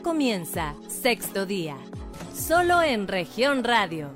Comienza sexto día, solo en región radio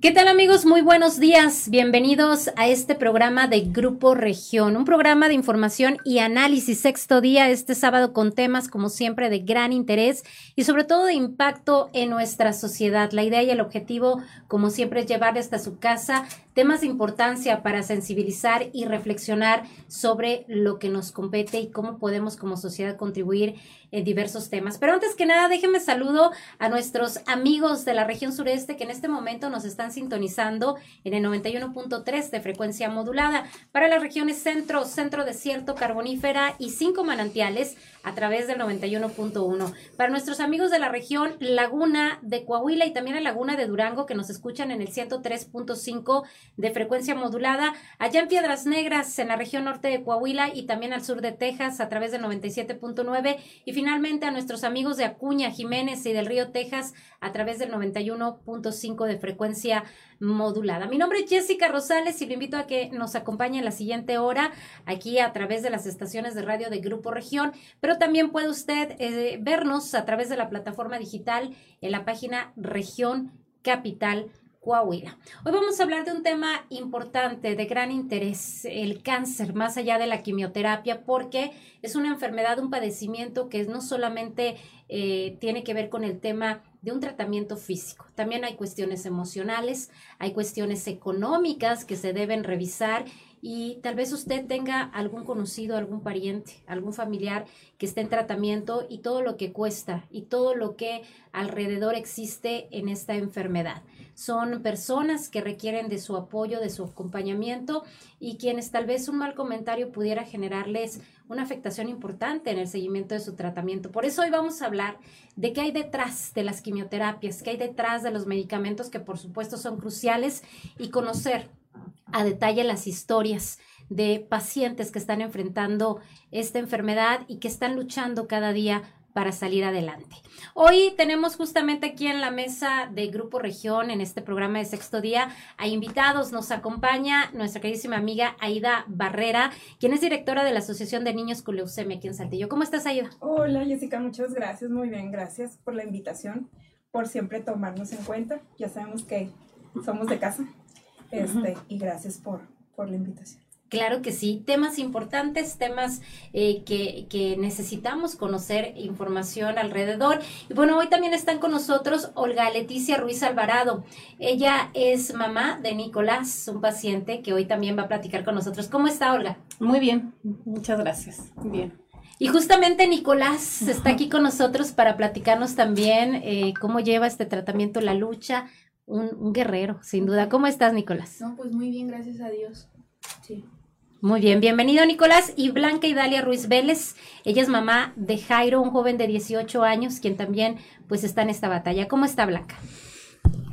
¿Qué tal amigos? Muy buenos días. Bienvenidos a este programa de Grupo Región, un programa de información y análisis sexto día este sábado con temas como siempre de gran interés y sobre todo de impacto en nuestra sociedad. La idea y el objetivo como siempre es llevar hasta su casa temas de importancia para sensibilizar y reflexionar sobre lo que nos compete y cómo podemos como sociedad contribuir en diversos temas. Pero antes que nada, déjenme saludo a nuestros amigos de la región sureste que en este momento nos están sintonizando en el 91.3 de frecuencia modulada para las regiones centro, centro desierto, carbonífera y cinco manantiales a través del 91.1. Para nuestros amigos de la región Laguna de Coahuila y también la Laguna de Durango que nos escuchan en el 103.5 de frecuencia modulada, allá en Piedras Negras, en la región norte de Coahuila y también al sur de Texas a través del 97.9 y finalmente a nuestros amigos de Acuña, Jiménez y del Río Texas a través del 91.5 de frecuencia modulada. Mi nombre es Jessica Rosales y lo invito a que nos acompañe en la siguiente hora aquí a través de las estaciones de radio de Grupo Región, pero también puede usted eh, vernos a través de la plataforma digital en la página Región Capital Coahuila. Hoy vamos a hablar de un tema importante, de gran interés, el cáncer, más allá de la quimioterapia, porque es una enfermedad, un padecimiento que no solamente eh, tiene que ver con el tema de un tratamiento físico. También hay cuestiones emocionales, hay cuestiones económicas que se deben revisar y tal vez usted tenga algún conocido, algún pariente, algún familiar que esté en tratamiento y todo lo que cuesta y todo lo que alrededor existe en esta enfermedad. Son personas que requieren de su apoyo, de su acompañamiento y quienes tal vez un mal comentario pudiera generarles una afectación importante en el seguimiento de su tratamiento. Por eso hoy vamos a hablar de qué hay detrás de las quimioterapias, qué hay detrás de los medicamentos que por supuesto son cruciales y conocer a detalle las historias de pacientes que están enfrentando esta enfermedad y que están luchando cada día para salir adelante. Hoy tenemos justamente aquí en la mesa de Grupo Región, en este programa de sexto día, a invitados. Nos acompaña nuestra queridísima amiga Aida Barrera, quien es directora de la Asociación de Niños con Leucemia aquí en Saltillo. ¿Cómo estás, Aida? Hola, Jessica, muchas gracias. Muy bien, gracias por la invitación, por siempre tomarnos en cuenta. Ya sabemos que somos de casa. Este, Y gracias por, por la invitación. Claro que sí, temas importantes, temas eh, que, que, necesitamos conocer información alrededor. Y bueno, hoy también están con nosotros Olga Leticia Ruiz Alvarado. Ella es mamá de Nicolás, un paciente que hoy también va a platicar con nosotros. ¿Cómo está Olga? Muy bien, muchas gracias. Bien. Y justamente Nicolás está aquí con nosotros para platicarnos también eh, cómo lleva este tratamiento, la lucha. Un, un guerrero, sin duda. ¿Cómo estás, Nicolás? No, pues muy bien, gracias a Dios. Sí. Muy bien, bienvenido Nicolás y Blanca Idalia Ruiz Vélez. Ella es mamá de Jairo, un joven de 18 años, quien también pues está en esta batalla. ¿Cómo está Blanca?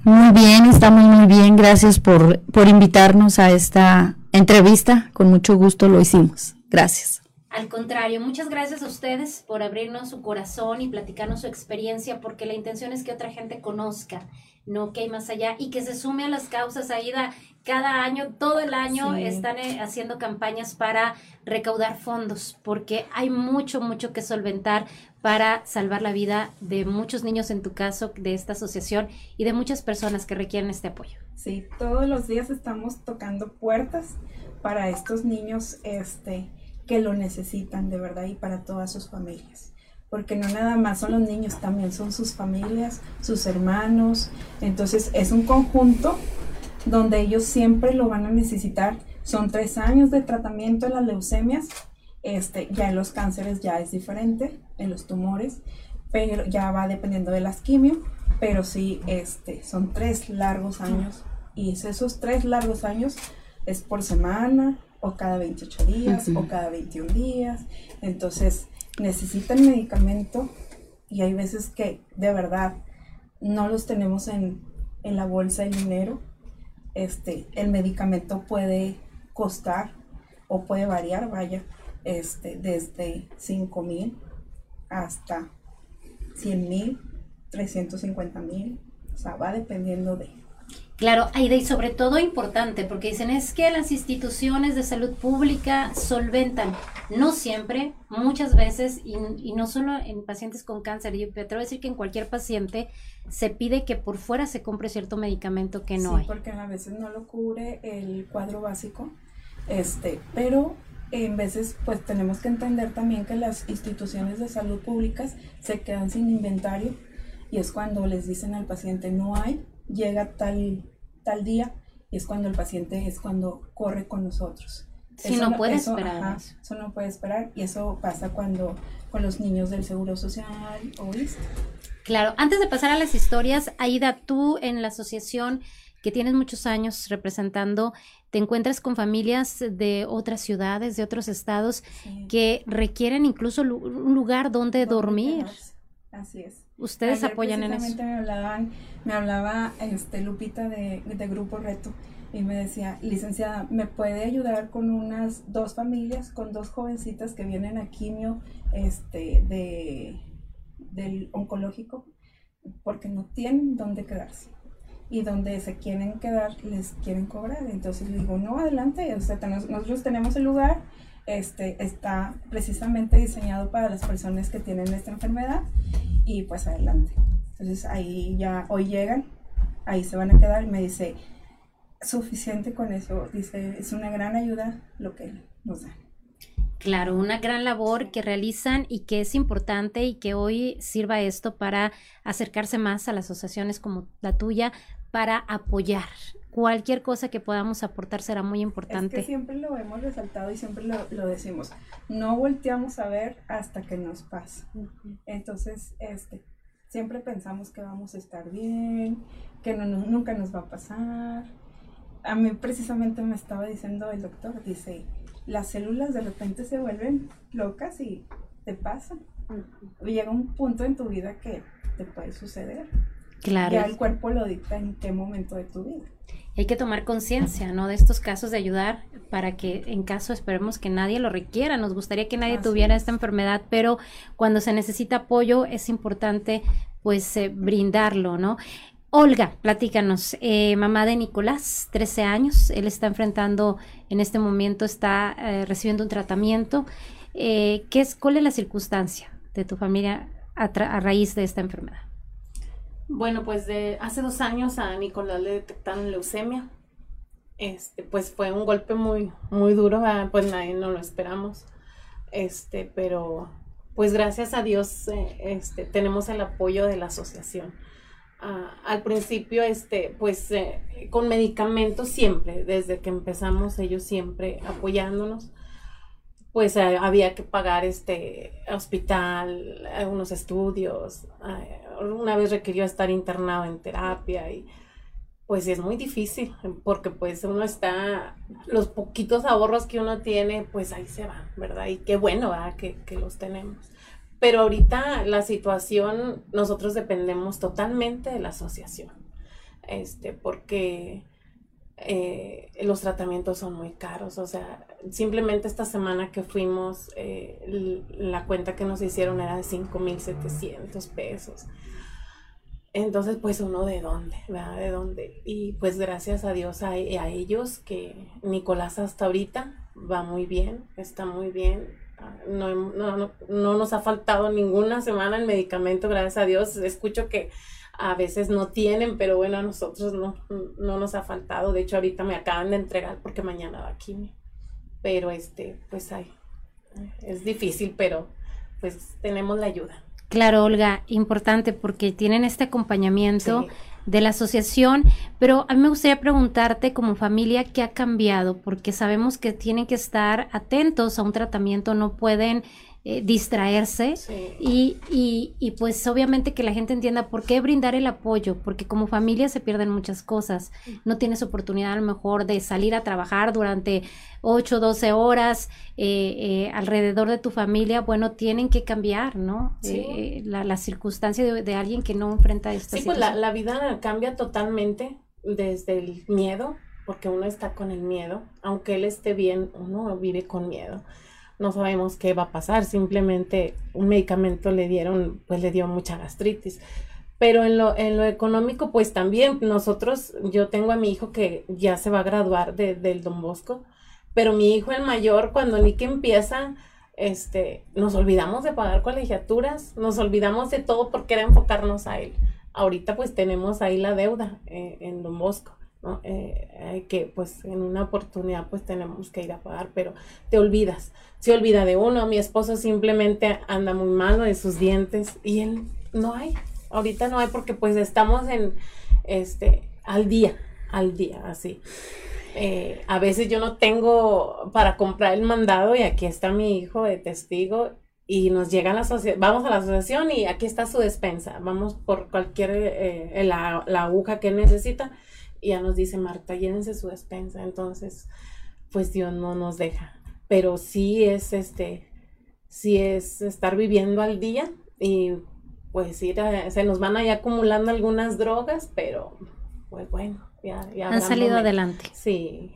Muy bien, está muy muy bien. Gracias por, por invitarnos a esta entrevista. Con mucho gusto lo hicimos. Gracias. Al contrario, muchas gracias a ustedes por abrirnos su corazón y platicarnos su experiencia, porque la intención es que otra gente conozca, no que hay más allá y que se sume a las causas. Aida, cada año, todo el año, sí. están eh, haciendo campañas para recaudar fondos, porque hay mucho, mucho que solventar para salvar la vida de muchos niños, en tu caso, de esta asociación y de muchas personas que requieren este apoyo. Sí, todos los días estamos tocando puertas para estos niños este, que lo necesitan de verdad y para todas sus familias porque no nada más son los niños, también son sus familias, sus hermanos. Entonces es un conjunto donde ellos siempre lo van a necesitar. Son tres años de tratamiento en las leucemias. Este, ya en los cánceres ya es diferente, en los tumores, pero ya va dependiendo de las quimio, pero sí, este, son tres largos años y esos tres largos años es por semana o cada 28 días uh -huh. o cada 21 días. Entonces necesitan medicamento y hay veces que de verdad no los tenemos en, en la bolsa de dinero este, el medicamento puede costar o puede variar, vaya, este, desde 5 mil hasta 100 mil, 350 mil, o sea, va dependiendo de... Claro, y sobre todo importante, porque dicen es que las instituciones de salud pública solventan, no siempre, muchas veces, y, no solo en pacientes con cáncer, yo te voy a decir que en cualquier paciente se pide que por fuera se compre cierto medicamento que no sí, hay. porque a veces no lo cubre el cuadro básico, este, pero en veces pues tenemos que entender también que las instituciones de salud públicas se quedan sin inventario y es cuando les dicen al paciente no hay llega tal, tal día y es cuando el paciente es cuando corre con nosotros. Si no puede esperar. eso no puede esperar y eso pasa cuando con los niños del Seguro Social o Claro, antes de pasar a las historias, Aida, tú en la asociación que tienes muchos años representando, te encuentras con familias de otras ciudades, de otros estados, que requieren incluso un lugar donde dormir. Así es. Ustedes apoyan en eso. Me, hablaban, me hablaba este, Lupita de, Grupo Reto y me decía, licenciada, ¿me puede ayudar con unas dos familias, con dos jovencitas que vienen a quimio este, de, del oncológico? Porque no tienen dónde quedarse. Y donde se quieren quedar, les quieren cobrar. Entonces le digo, no, adelante, nosotros tenemos el lugar, este, está precisamente diseñado para las personas que tienen esta enfermedad y pues adelante. Entonces ahí ya, hoy llegan, ahí se van a quedar y me dice, suficiente con eso, dice, es una gran ayuda lo que nos dan. Claro, una gran labor que realizan y que es importante y que hoy sirva esto para acercarse más a las asociaciones como la tuya para apoyar. Cualquier cosa que podamos aportar será muy importante. Es que siempre lo hemos resaltado y siempre lo, lo decimos. No volteamos a ver hasta que nos pasa. Entonces, este, siempre pensamos que vamos a estar bien, que no, nunca nos va a pasar. A mí precisamente me estaba diciendo el doctor, dice, las células de repente se vuelven locas y te pasan. Llega un punto en tu vida que te puede suceder. Claro. Ya el cuerpo lo dicta en qué momento de tu vida hay que tomar conciencia, ¿no? De estos casos de ayudar para que en caso esperemos que nadie lo requiera. Nos gustaría que nadie tuviera esta enfermedad, pero cuando se necesita apoyo es importante pues eh, brindarlo, ¿no? Olga, platícanos, eh, mamá de Nicolás, 13 años, él está enfrentando, en este momento está eh, recibiendo un tratamiento. ¿qué es, ¿Cuál es la circunstancia de tu familia a raíz de esta enfermedad? Bueno, pues de hace dos años a Nicolás le detectaron leucemia. Este, pues fue un golpe muy, muy duro, pues nadie no lo esperamos. Este, pero pues gracias a Dios eh, este, tenemos el apoyo de la asociación. Ah, al principio, este, pues eh, con medicamentos siempre, desde que empezamos ellos siempre apoyándonos, pues eh, había que pagar este hospital, algunos estudios, una vez requirió estar internado en terapia y pues es muy difícil porque pues uno está, los poquitos ahorros que uno tiene pues ahí se van, ¿verdad? Y qué bueno, ¿verdad? Que, que los tenemos. Pero ahorita la situación, nosotros dependemos totalmente de la asociación, este, porque eh, los tratamientos son muy caros. O sea, simplemente esta semana que fuimos, eh, la cuenta que nos hicieron era de 5.700 pesos. Entonces, pues uno de dónde, ¿verdad? De dónde. Y pues gracias a Dios a, a, ellos que Nicolás hasta ahorita va muy bien, está muy bien. No, no, no, no nos ha faltado ninguna semana el medicamento, gracias a Dios. Escucho que a veces no tienen, pero bueno, a nosotros no, no nos ha faltado. De hecho, ahorita me acaban de entregar porque mañana va aquí. Pero este, pues hay, es difícil, pero pues tenemos la ayuda. Claro, Olga, importante porque tienen este acompañamiento de la asociación, pero a mí me gustaría preguntarte como familia qué ha cambiado, porque sabemos que tienen que estar atentos a un tratamiento, no pueden eh, distraerse y, y, y, pues obviamente que la gente entienda por qué brindar el apoyo, porque como familia se pierden muchas cosas. No tienes oportunidad a lo mejor de salir a trabajar durante 8, 12 horas eh, eh, alrededor de tu familia. Bueno, tienen que cambiar, ¿no? la, la, circunstancia de, alguien que no enfrenta esta Sí, pues la, la vida cambia totalmente desde el miedo, porque uno está con el miedo, aunque él esté bien, uno vive con miedo no sabemos qué va a pasar, simplemente un medicamento le dieron, pues le dio mucha gastritis, Pero en lo, en lo económico, pues también nosotros, yo tengo a mi hijo que ya se va a graduar de, del Don Bosco, pero mi hijo el mayor, cuando ni que empieza, este, nos olvidamos de pagar colegiaturas, nos olvidamos de todo por querer enfocarnos a él. Ahorita pues tenemos ahí la deuda eh, en Don Bosco. ¿No? Eh, que pues en una oportunidad pues tenemos que ir a pagar, pero te olvidas, se olvida de uno, mi esposo simplemente anda muy malo de sus dientes y él no hay, ahorita no hay porque pues estamos en, este, al día, al día, así. Eh, a veces yo no tengo para comprar el mandado y aquí está mi hijo de testigo y nos llega la asociación, vamos a la asociación y aquí está su despensa, vamos por cualquier, eh, la, la, aguja que necesita y ya nos dice Marta, llénense su despensa, entonces pues Dios no nos deja, pero sí es este, sí es estar viviendo al día y pues ir se nos van ahí acumulando algunas drogas, pero pues bueno, ya, ya han salido adelante. Sí.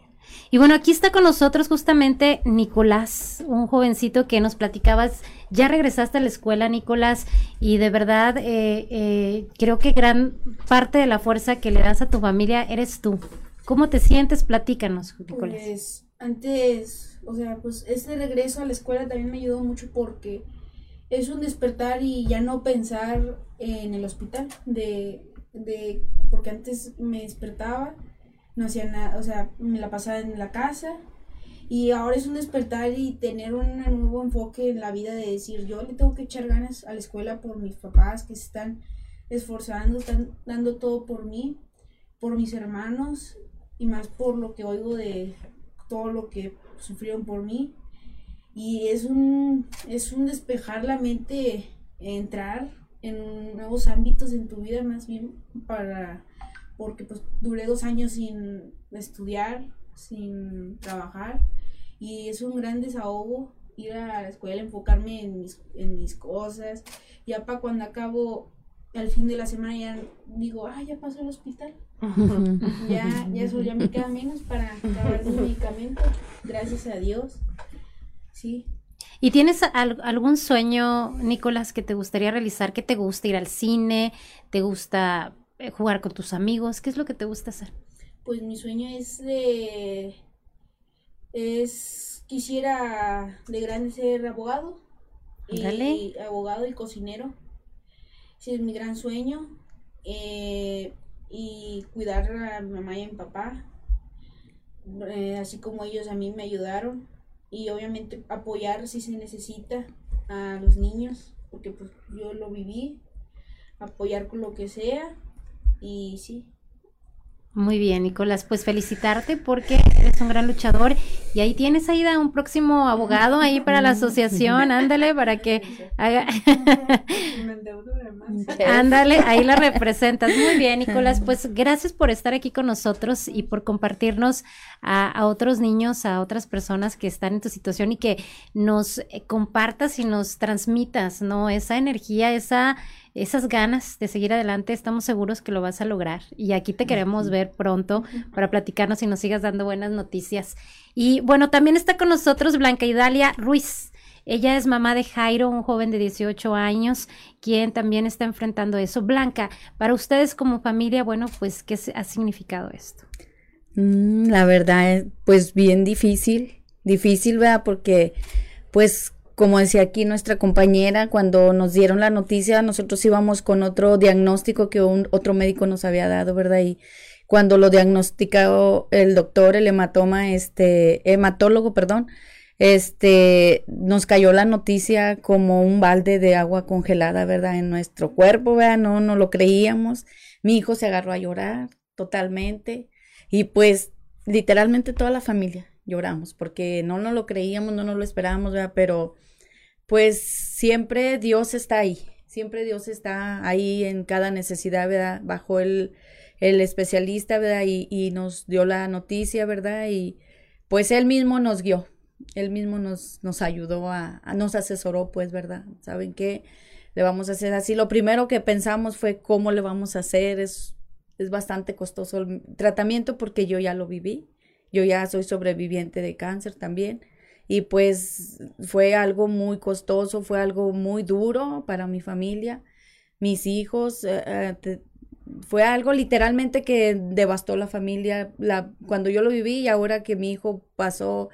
Y bueno, aquí está con nosotros justamente Nicolás, un jovencito que nos platicabas. Ya regresaste a la escuela, Nicolás, y de verdad eh, eh, creo que gran parte de la fuerza que le das a tu familia eres tú. ¿Cómo te sientes? Platícanos, Nicolás. Pues antes, o sea, pues este regreso a la escuela también me ayudó mucho porque es un despertar y ya no pensar en el hospital, de, de porque antes me despertaba, no hacía nada, o sea, me la pasaba en la casa. Y ahora es un despertar y tener un nuevo enfoque en la vida de decir, yo le tengo que echar ganas a la escuela por mis papás que se están esforzando, están dando todo por mí, por mis hermanos y más por lo que oigo de todo lo que sufrieron por mí. Y es un, es un despejar la mente, entrar en nuevos ámbitos en tu vida más bien para, porque pues duré dos años sin estudiar, sin trabajar y es un gran desahogo ir a la escuela, enfocarme en mis, en mis cosas, ya para cuando acabo al fin de la semana ya digo, ah, ya pasó el hospital. ya, ya eso ya me queda menos para acabar mi medicamento, gracias a Dios. Sí. ¿Y tienes algún sueño, Nicolás, que te gustaría realizar? ¿Qué te gusta ir al cine? ¿Te gusta jugar con tus amigos? ¿Qué es lo que te gusta hacer? Pues mi sueño es de... Es... Quisiera de grande ser abogado. Y abogado y cocinero. Ese es mi gran sueño. Eh, y cuidar a mi mamá y a mi papá. Eh, así como ellos a mí me ayudaron y obviamente apoyar si se necesita a los niños, porque pues yo lo viví, apoyar con lo que sea y sí, muy bien, Nicolás, pues felicitarte porque eres un gran luchador y ahí tienes ahí a un próximo abogado ahí para la asociación, ándale para que haga Ándale, ahí la representas. Muy bien, Nicolás, pues gracias por estar aquí con nosotros y por compartirnos a, a otros niños, a otras personas que están en tu situación y que nos compartas y nos transmitas, ¿no? Esa energía, esa esas ganas de seguir adelante, estamos seguros que lo vas a lograr. Y aquí te queremos ver pronto para platicarnos y nos sigas dando buenas noticias. Y bueno, también está con nosotros Blanca Idalia Ruiz. Ella es mamá de Jairo, un joven de 18 años, quien también está enfrentando eso. Blanca, para ustedes como familia, bueno, pues, ¿qué ha significado esto? Mm, la verdad, es, pues bien difícil, difícil, ¿verdad? Porque, pues, como decía aquí nuestra compañera, cuando nos dieron la noticia, nosotros íbamos con otro diagnóstico que un, otro médico nos había dado, ¿verdad? Y cuando lo diagnosticó el doctor, el hematoma, este, hematólogo, perdón, este, nos cayó la noticia como un balde de agua congelada, ¿verdad? En nuestro cuerpo, ¿verdad? No, no lo creíamos. Mi hijo se agarró a llorar totalmente y pues literalmente toda la familia lloramos porque no nos lo creíamos, no nos lo esperábamos, ¿verdad? Pero pues siempre Dios está ahí, siempre Dios está ahí en cada necesidad, ¿verdad? Bajo el, el especialista, ¿verdad? Y, y, nos dio la noticia, ¿verdad? Y pues él mismo nos guió, él mismo nos, nos ayudó a, nos asesoró, pues, ¿verdad? ¿Saben qué? Le vamos a hacer así. Lo primero que pensamos fue cómo le vamos a hacer, es, es bastante costoso el tratamiento porque yo ya lo viví, yo ya soy sobreviviente de cáncer también y pues fue algo muy costoso, fue algo muy duro para mi familia, mis hijos, eh, eh, fue algo literalmente que devastó la familia. La, cuando yo lo viví y ahora que mi hijo pasó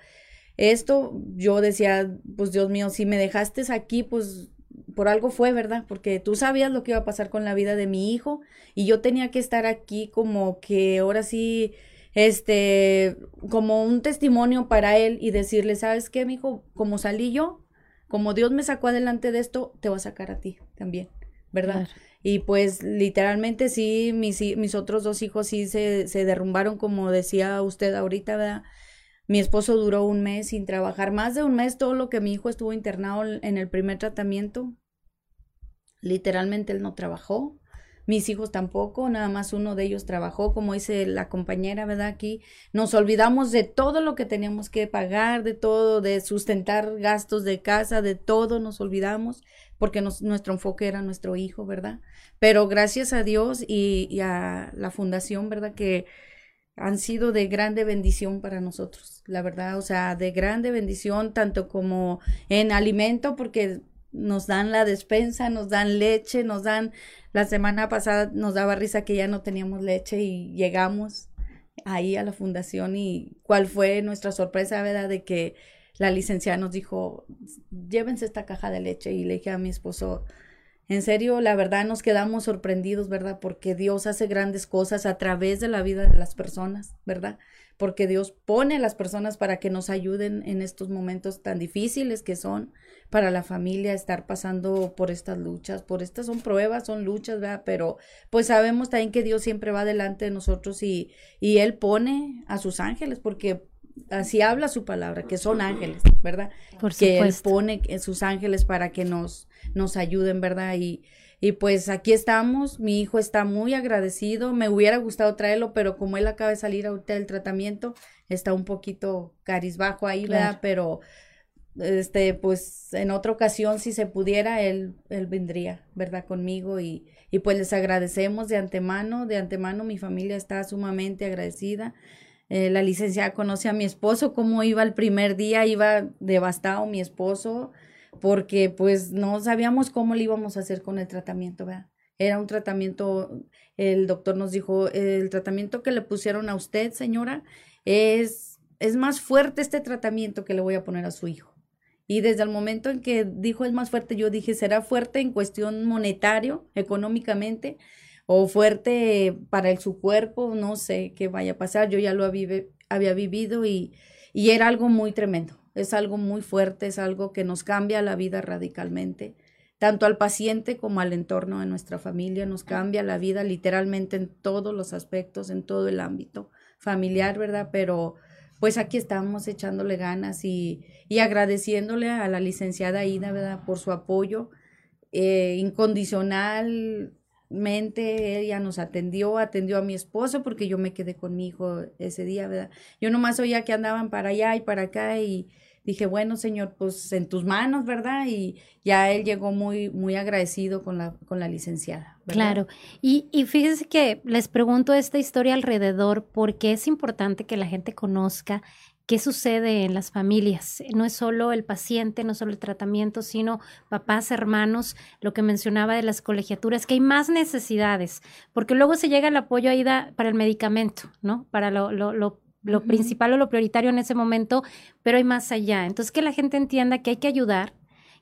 esto, yo decía, pues Dios mío, si me dejaste aquí, pues por algo fue, ¿verdad? Porque tú sabías lo que iba a pasar con la vida de mi hijo y yo tenía que estar aquí como que ahora sí, este, como un testimonio para él y decirle, ¿sabes qué, mi hijo? Como salí yo, como Dios me sacó adelante de esto, te va a sacar a ti también, ¿verdad? Claro. Y pues literalmente sí, mis, mis otros dos hijos sí se, se derrumbaron, como decía usted ahorita, ¿verdad? Mi esposo duró un mes sin trabajar, más de un mes todo lo que mi hijo estuvo internado en el primer tratamiento. Literalmente él no trabajó, mis hijos tampoco, nada más uno de ellos trabajó, como dice la compañera, ¿verdad? Aquí nos olvidamos de todo lo que teníamos que pagar, de todo, de sustentar gastos de casa, de todo nos olvidamos, porque nuestro enfoque era nuestro hijo, ¿verdad? Pero gracias a Dios y, y a la fundación, ¿verdad? Que han sido de grande bendición para nosotros, la verdad, o sea, de grande bendición, tanto como en alimento, porque nos dan la despensa, nos dan leche, nos dan, la semana pasada nos daba risa que ya no teníamos leche y llegamos ahí a la fundación y cuál fue nuestra sorpresa, ¿verdad? De que la licenciada nos dijo, llévense esta caja de leche y le dije a mi esposo, en serio, la verdad nos quedamos sorprendidos, ¿verdad? Porque Dios hace grandes cosas a través de la vida de las personas, ¿verdad? Porque Dios pone a las personas para que nos ayuden en estos momentos tan difíciles que son para la familia estar pasando por estas luchas, por estas son pruebas, son luchas, ¿verdad? Pero pues sabemos también que Dios siempre va delante de nosotros y, y Él pone a sus ángeles, porque así habla su palabra, que son ángeles, ¿verdad? Por que Él pone sus ángeles para que nos, nos ayuden, ¿verdad? Y, y pues aquí estamos, mi hijo está muy agradecido, me hubiera gustado traerlo, pero como él acaba de salir ahorita del tratamiento, está un poquito carizbajo ahí, ¿verdad? Pero este, pues en otra ocasión, si se pudiera, él, él vendría, ¿verdad? Conmigo y, y pues les agradecemos de antemano, de antemano mi familia está sumamente agradecida. Eh, la licenciada conoce a mi esposo, cómo iba el primer día, iba devastado mi esposo, porque pues no sabíamos cómo le íbamos a hacer con el tratamiento, ¿verdad? Era un tratamiento, el doctor nos dijo, el tratamiento que le pusieron a usted, señora, es, es más fuerte este tratamiento que le voy a poner a su hijo. Y desde el momento en que dijo es más fuerte, yo dije, ¿será fuerte en cuestión monetario, económicamente? ¿O fuerte para su cuerpo? No sé qué vaya a pasar. Yo ya lo había, había vivido y, y era algo muy tremendo. Es algo muy fuerte, es algo que nos cambia la vida radicalmente, tanto al paciente como al entorno de nuestra familia. Nos cambia la vida literalmente en todos los aspectos, en todo el ámbito familiar, ¿verdad? Pero pues aquí estamos echándole ganas y, y agradeciéndole a la licenciada Ida, ¿verdad? Por su apoyo eh, incondicionalmente. Ella nos atendió, atendió a mi esposo porque yo me quedé con mi hijo ese día, ¿verdad? Yo nomás oía que andaban para allá y para acá y dije, bueno, señor, pues en tus manos, ¿verdad? Y ya él llegó muy, muy agradecido con la, con la licenciada. Claro. Y, y fíjense que les pregunto esta historia alrededor porque es importante que la gente conozca qué sucede en las familias. No es solo el paciente, no solo el tratamiento, sino papás, hermanos, lo que mencionaba de las colegiaturas, que hay más necesidades, porque luego se llega el apoyo ahí para el medicamento, ¿no? Para lo, lo, lo lo principal o lo prioritario en ese momento, pero hay más allá. Entonces, que la gente entienda que hay que ayudar,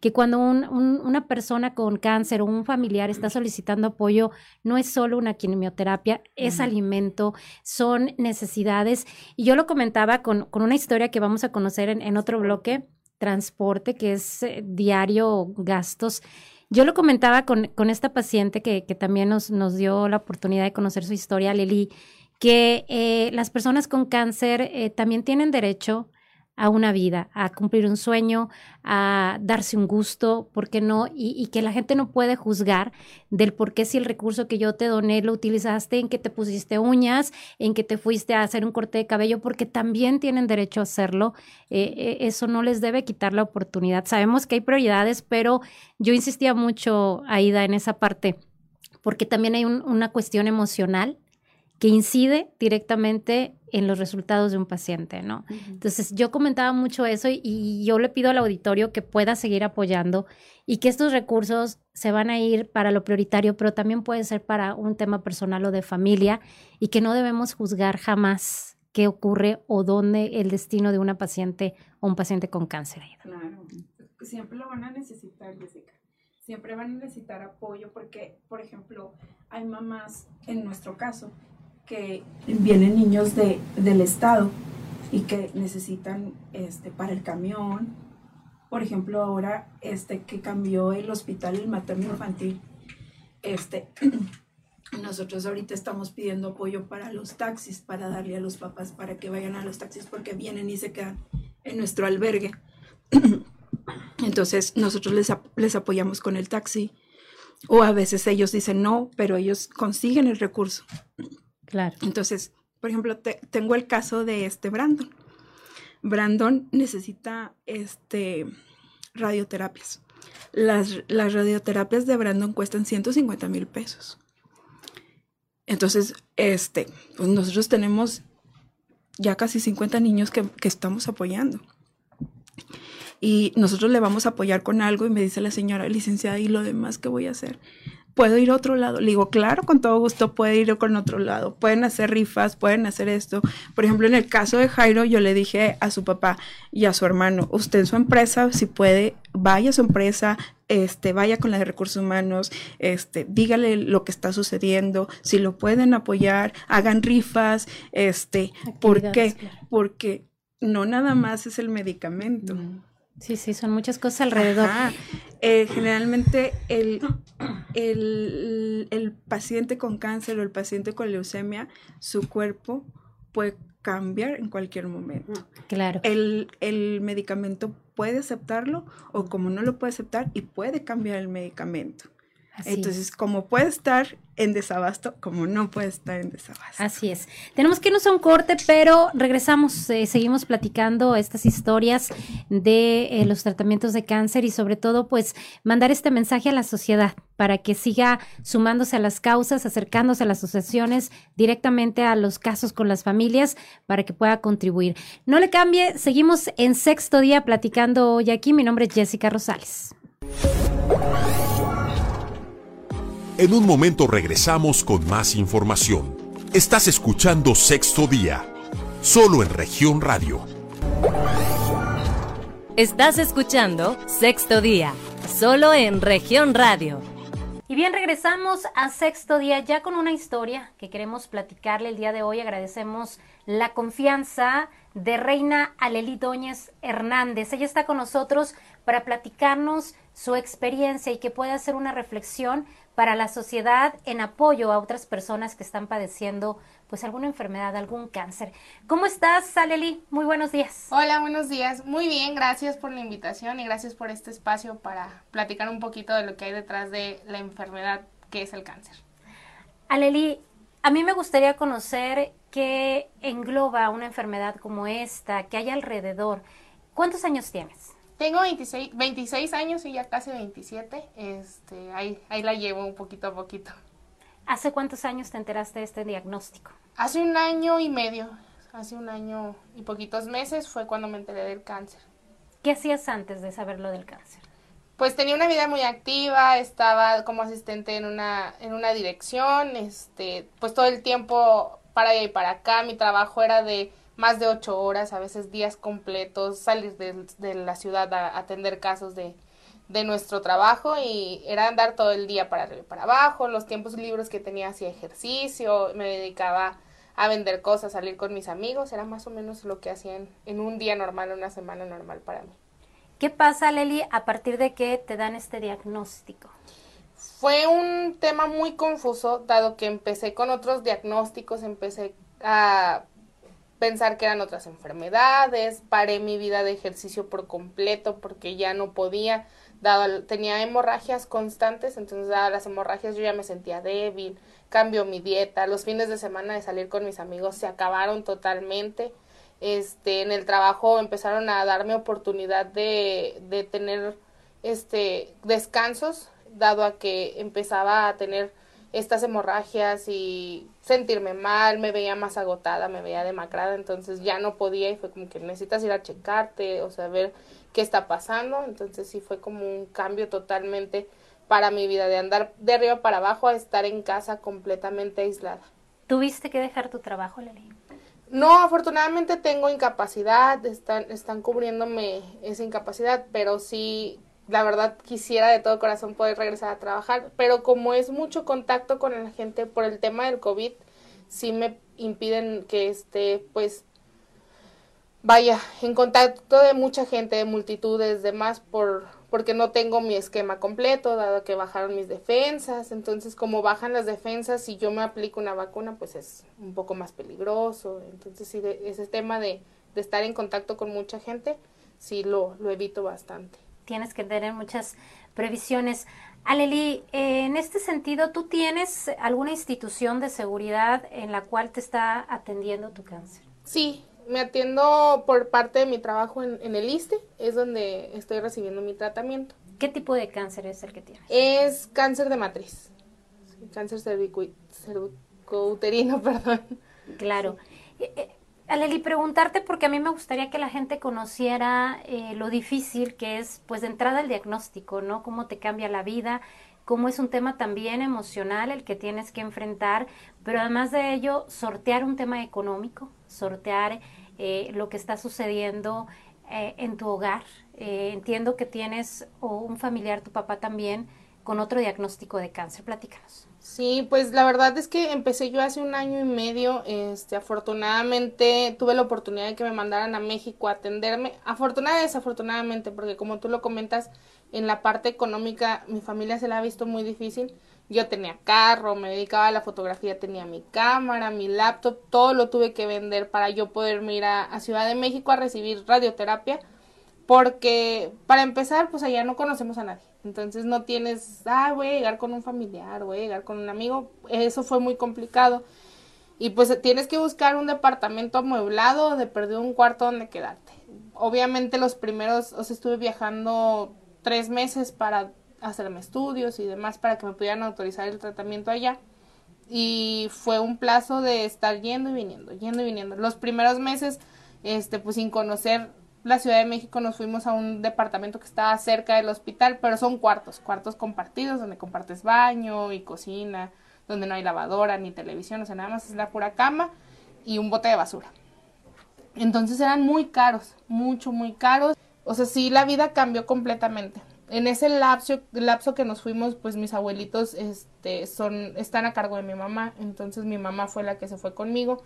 que cuando un- un- una persona con cáncer o un familiar está solicitando apoyo, no es solo una quimioterapia, es alimento, son necesidades. Y yo lo comentaba con, con una historia que vamos a conocer en, en otro bloque, transporte, que es eh, diario gastos. Yo lo comentaba con, con esta paciente que, que también nos, nos dio la oportunidad de conocer su historia, Lili, que eh, las personas con cáncer eh, también tienen derecho a una vida, a cumplir un sueño, a darse un gusto, ¿por qué no? Y, que la gente no puede juzgar del por qué si el recurso que yo te doné lo utilizaste en que te pusiste uñas, en que te fuiste a hacer un corte de cabello, porque también tienen derecho a hacerlo. Eh, eh, eso no les debe quitar la oportunidad. Sabemos que hay prioridades, pero yo insistía mucho, Aida, en esa parte, porque también hay un- una cuestión emocional que incide directamente en los resultados de un paciente, ¿no? Entonces, yo comentaba mucho eso y, y, yo le pido al auditorio que pueda seguir apoyando y que estos recursos se van a ir para lo prioritario, pero también puede ser para un tema personal o de familia y que no debemos juzgar jamás qué ocurre o dónde el destino de una paciente o un paciente con cáncer. Claro, siempre lo van a necesitar, Jessica. Siempre van a necesitar apoyo porque, por ejemplo, hay mamás, en nuestro caso, que vienen niños de, del estado y que necesitan este, para el camión. Por ejemplo, ahora este, que cambió el hospital, el materno infantil, este, Nosotros ahorita estamos pidiendo apoyo para los taxis, para darle a los papás para que vayan a los taxis porque vienen y se quedan en nuestro albergue. Entonces nosotros les, les apoyamos con el taxi o a veces ellos dicen no, pero ellos consiguen el recurso. Claro. Entonces, por ejemplo, tengo el caso de este Brandon. Brandon necesita este, radioterapias. Las, las radioterapias de Brandon cuestan 150 mil pesos. Entonces, este, pues nosotros tenemos ya casi 50 niños que, que, estamos apoyando. Y nosotros le vamos a apoyar con algo y me dice la señora licenciada, ¿y lo demás qué voy a hacer? ¿Puedo ir a otro lado? Le digo, claro, con todo gusto puede ir con otro lado. Pueden hacer rifas, pueden hacer esto. Por ejemplo, en el caso de Jairo, yo le dije a su papá y a su hermano, usted en su empresa, si puede, vaya a su empresa, este, vaya con la de recursos humanos, este, dígale lo que está sucediendo, si lo pueden apoyar, hagan rifas, este, ¿por qué? Porque no nada más es el medicamento. Sí, sí, son muchas cosas alrededor. Eh, generalmente el, el, el, paciente con cáncer o el paciente con leucemia, su cuerpo puede cambiar en cualquier momento. Claro. El, el medicamento puede aceptarlo o como no lo puede aceptar y puede cambiar el medicamento. Entonces, como puede estar en desabasto, como no puede estar en desabasto. Así es. Tenemos que irnos a un corte, pero regresamos, eh, seguimos platicando estas historias de eh, los tratamientos de cáncer y sobre todo, pues, mandar este mensaje a la sociedad para que siga sumándose a las causas, acercándose a las asociaciones, directamente a los casos con las familias, para que pueda contribuir. No le cambie, seguimos en sexto día platicando hoy aquí. Mi nombre es Jessica Rosales. En un momento regresamos con más información. Estás escuchando Sexto Día, solo en región radio. Estás escuchando Sexto Día, solo en región radio. Y bien, regresamos a sexto día ya con una historia que queremos platicarle el día de hoy. Agradecemos la confianza de Reina Aleli Doñez Hernández. Ella está con nosotros para platicarnos su experiencia y que pueda hacer una reflexión para la sociedad en apoyo a otras personas que están padeciendo pues alguna enfermedad, algún cáncer. ¿Cómo estás, Aleli? Muy buenos días. Hola, buenos días. Muy bien, gracias por la invitación y gracias por este espacio para platicar un poquito de lo que hay detrás de la enfermedad que es el cáncer. Aleli, a mí me gustaría conocer qué engloba una enfermedad como esta, que hay alrededor. ¿Cuántos años tienes? Tengo 26, 26 años y ya casi 27. Este, ahí, ahí la llevo un poquito a poquito. ¿Hace cuántos años te enteraste de este diagnóstico? Hace un año y medio. Hace un año y poquitos meses fue cuando me enteré del cáncer. ¿Qué hacías antes de saber lo del cáncer? Pues tenía una vida muy activa, estaba como asistente en una, en una dirección, este, pues todo el tiempo para allá y para acá, mi trabajo era de más de ocho horas, a veces días completos, salir de, la ciudad a atender casos de, de nuestro trabajo y era andar todo el día para arriba y para abajo, los tiempos libres que tenía hacía ejercicio, me dedicaba a vender cosas, salir con mis amigos, era más o menos lo que hacían en un día normal, una semana normal para mí. ¿Qué pasa, Leli, a partir de que te dan este diagnóstico? Fue un tema muy confuso, dado que empecé con otros diagnósticos, empecé a pensar que eran otras enfermedades, paré mi vida de ejercicio por completo porque ya no podía, dado tenía hemorragias constantes, entonces dado las hemorragias yo ya me sentía débil, cambio mi dieta, los fines de semana de salir con mis amigos se acabaron totalmente. Este, en el trabajo empezaron a darme oportunidad de, de tener este descansos, dado a que empezaba a tener estas hemorragias y sentirme mal, me veía más agotada, me veía demacrada, entonces ya no podía y fue como que necesitas ir a checarte, o sea, ver qué está pasando, entonces sí fue como un cambio totalmente para mi vida, de andar de arriba para abajo a estar en casa completamente aislada. ¿Tuviste que dejar tu trabajo, Leli? No, afortunadamente tengo incapacidad, están, están cubriéndome esa incapacidad, pero sí la verdad quisiera de todo corazón poder regresar a trabajar, pero como es mucho contacto con la gente por el tema del COVID, sí me impiden que esté, pues, vaya, en contacto de mucha gente, de multitudes, demás, por, porque no tengo mi esquema completo, dado que bajaron mis defensas, entonces como bajan las defensas, si yo me aplico una vacuna, pues es un poco más peligroso, entonces sí, ese tema de, de estar en contacto con mucha gente, sí lo evito bastante tienes que tener muchas previsiones. Aleli, eh, en este sentido, ¿tú tienes alguna institución de seguridad en la cual te está atendiendo tu cáncer? Sí, me atiendo por parte de mi trabajo en, el ISTE, es donde estoy recibiendo mi tratamiento. ¿Qué tipo de cáncer es el que tienes? Es cáncer de matriz, cáncer cervicouterino, perdón. Claro. Eh, eh, Aleli, preguntarte porque a mí me gustaría que la gente conociera eh, lo difícil que es, pues, de entrada el diagnóstico, ¿no? Cómo te cambia la vida, cómo es un tema también emocional el que tienes que enfrentar, pero además de ello, sortear un tema económico, sortear eh, lo que está sucediendo eh, en tu hogar. entiendo que tienes o un familiar, tu papá también, con otro diagnóstico de cáncer. Platícanos. Sí, pues la verdad es que empecé yo hace un año y medio. Este, afortunadamente tuve la oportunidad de que me mandaran a México a atenderme. Afortunadamente, desafortunadamente, porque como tú lo comentas, en la parte económica mi familia se la ha visto muy difícil. Yo tenía carro, me dedicaba a la fotografía, tenía mi cámara, mi laptop, todo lo tuve que vender para yo poder ir a Ciudad de México a recibir radioterapia porque para empezar, pues allá no conocemos a nadie. Entonces no tienes, ah, voy a llegar con un familiar, voy a llegar con un amigo. Eso fue muy complicado. Y pues tienes que buscar un departamento amueblado, de perder un cuarto donde quedarte. Obviamente los primeros, o sea, estuve viajando tres meses para hacerme estudios y demás para que me pudieran autorizar el tratamiento allá. Y fue un plazo de estar yendo y viniendo, yendo y viniendo. Los primeros meses, este, pues sin conocer la Ciudad de México nos fuimos a un departamento que estaba cerca del hospital, pero son cuartos, cuartos compartidos donde compartes baño y cocina, donde no hay lavadora ni televisión, o sea, nada más es la pura cama y un bote de basura. Entonces eran muy caros, mucho, muy caros. O sea, sí, la vida cambió completamente. En ese lapso, lapso que nos fuimos, pues mis abuelitos este, son, están a cargo de mi mamá. Entonces mi mamá fue la que se fue conmigo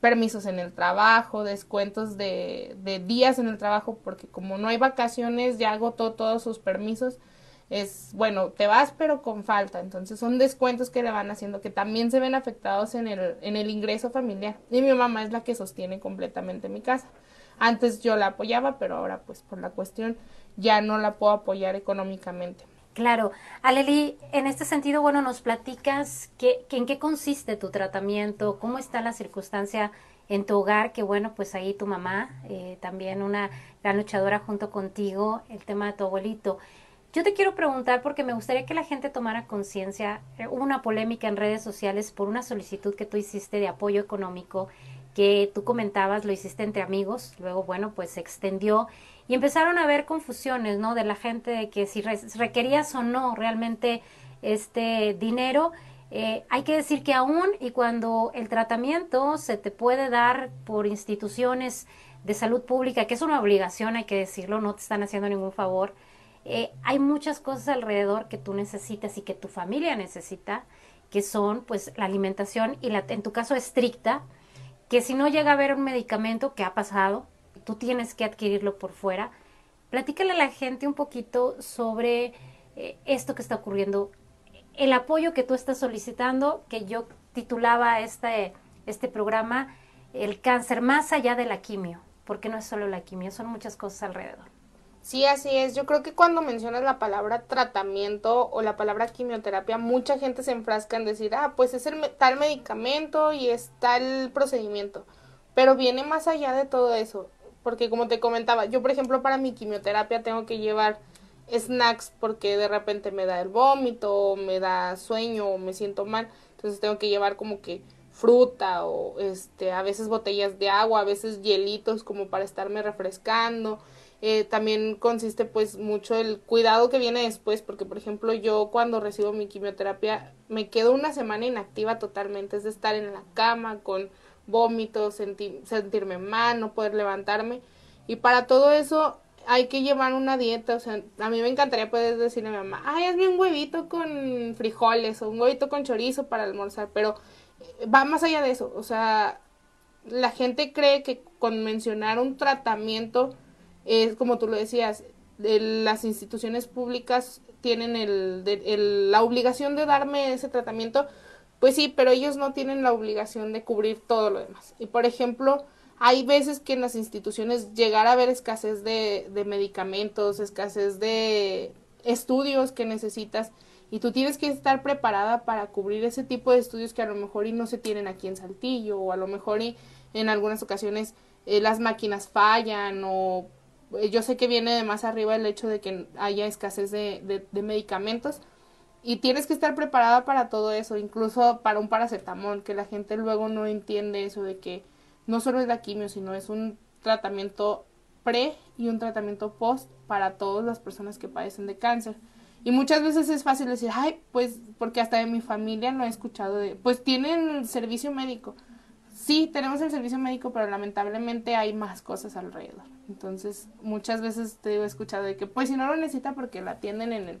permisos en el trabajo, descuentos de, de días en el trabajo, porque como no hay vacaciones, ya agotó todos sus permisos. Es bueno, te vas pero con falta. Entonces son descuentos que le van haciendo que también se ven afectados en el, en el ingreso familiar. Y mi mamá es la que sostiene completamente mi casa. Antes yo la apoyaba, pero ahora pues por la cuestión ya no la puedo apoyar económicamente. Claro. Aleli, en este sentido, bueno, nos platicas que, en qué consiste tu tratamiento, cómo está la circunstancia en tu hogar, que bueno, pues ahí tu mamá, eh, también una gran luchadora junto contigo, el tema de tu abuelito. Yo te quiero preguntar porque me gustaría que la gente tomara conciencia. Eh, hubo una polémica en redes sociales por una solicitud que tú hiciste de apoyo económico que tú comentabas, lo hiciste entre amigos, luego, bueno, pues se extendió y empezaron a haber confusiones, ¿no? De la gente de que si requerías o no realmente este dinero. Eh, hay que decir que aún y cuando el tratamiento se te puede dar por instituciones de salud pública, que es una obligación, hay que decirlo, no te están haciendo ningún favor, eh, hay muchas cosas alrededor que tú necesitas y que tu familia necesita, que son pues la alimentación y la, en tu caso estricta, que si no llega a haber un medicamento que ha pasado, tú tienes que adquirirlo por fuera. Platícale a la gente un poquito sobre eh, esto que está ocurriendo, el apoyo que tú estás solicitando, que yo titulaba este, este programa, el cáncer más allá de la quimio, porque no es solo la quimio, son muchas cosas alrededor. Sí, así es. Yo creo que cuando mencionas la palabra tratamiento o la palabra quimioterapia, mucha gente se enfrasca en decir, ah, pues es el tal medicamento y es tal procedimiento. Pero viene más allá de todo eso porque como te comentaba, yo por ejemplo para mi quimioterapia tengo que llevar snacks porque de repente me da el vómito, me da sueño, o me siento mal, entonces tengo que llevar como que fruta o este a veces botellas de agua, a veces hielitos como para estarme refrescando. Eh, también consiste pues mucho el cuidado que viene después, porque por ejemplo yo cuando recibo mi quimioterapia me quedo una semana inactiva totalmente, es de estar en la cama con vómitos, sentirme mal, no poder levantarme. Y para todo eso hay que llevar una dieta, o sea, a mí me encantaría poder decirle a mi mamá, ay, hazme un huevito con frijoles o un huevito con chorizo para almorzar, pero eh, va más allá de eso, o sea, la gente cree que con mencionar un tratamiento es como tú lo decías, las instituciones públicas tienen el, la obligación de darme ese tratamiento, pues sí, pero ellos no tienen la obligación de cubrir todo lo demás. Y por ejemplo, hay veces que en las instituciones llegar a haber escasez de, de medicamentos, escasez de estudios que necesitas y tú tienes que estar preparada para cubrir ese tipo de estudios que a lo mejor y no se tienen aquí en Saltillo o a lo mejor y en algunas ocasiones eh, las máquinas fallan o eh, yo sé que viene de más arriba el hecho de que haya escasez de, de, medicamentos y tienes que estar preparada para todo eso, incluso para un paracetamol, que la gente luego no entiende eso de que no solo es la quimio, sino es un tratamiento pre y un tratamiento post para todas las personas que padecen de cáncer. Y muchas veces es fácil decir, ay, pues porque hasta de mi familia no he escuchado de, pues tienen servicio médico. Sí, tenemos el servicio médico, pero lamentablemente hay más cosas alrededor. Entonces, muchas veces te he escuchado de que, pues si no lo necesita porque la atienden en, el,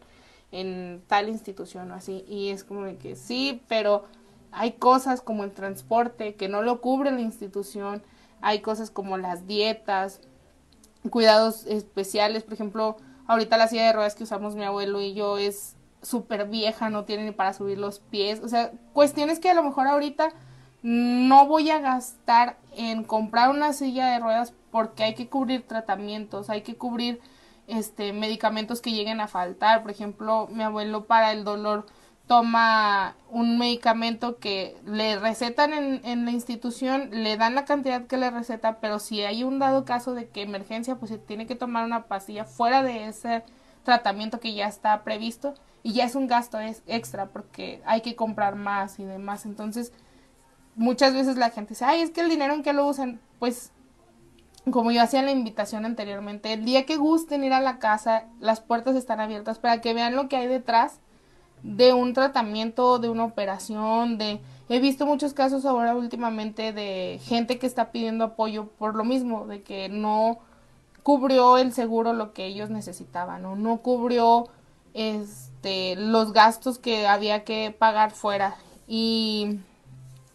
en tal institución o así. Y es como de que sí, pero hay cosas como el transporte que no lo cubre la institución. Hay cosas como las dietas, cuidados especiales. Por ejemplo, ahorita la silla de ruedas que usamos mi abuelo y yo es súper vieja, no tiene ni para subir los pies. O sea, cuestiones que a lo mejor ahorita no voy a gastar en comprar una silla de ruedas porque hay que cubrir tratamientos, hay que cubrir este medicamentos que lleguen a faltar. Por ejemplo, mi abuelo para el dolor toma un medicamento que le recetan en, en, la institución, le dan la cantidad que le receta, pero si hay un dado caso de que emergencia, pues se tiene que tomar una pastilla fuera de ese tratamiento que ya está previsto y ya es un gasto extra porque hay que comprar más y demás. Entonces, muchas veces la gente dice, ay, es que el dinero en que lo usan, pues como yo hacía la invitación anteriormente, el día que gusten ir a la casa, las puertas están abiertas para que vean lo que hay detrás de un tratamiento, de una operación, de... He visto muchos casos ahora últimamente de gente que está pidiendo apoyo por lo mismo, de que no cubrió el seguro lo que ellos necesitaban, o no cubrió este los gastos que había que pagar fuera. Y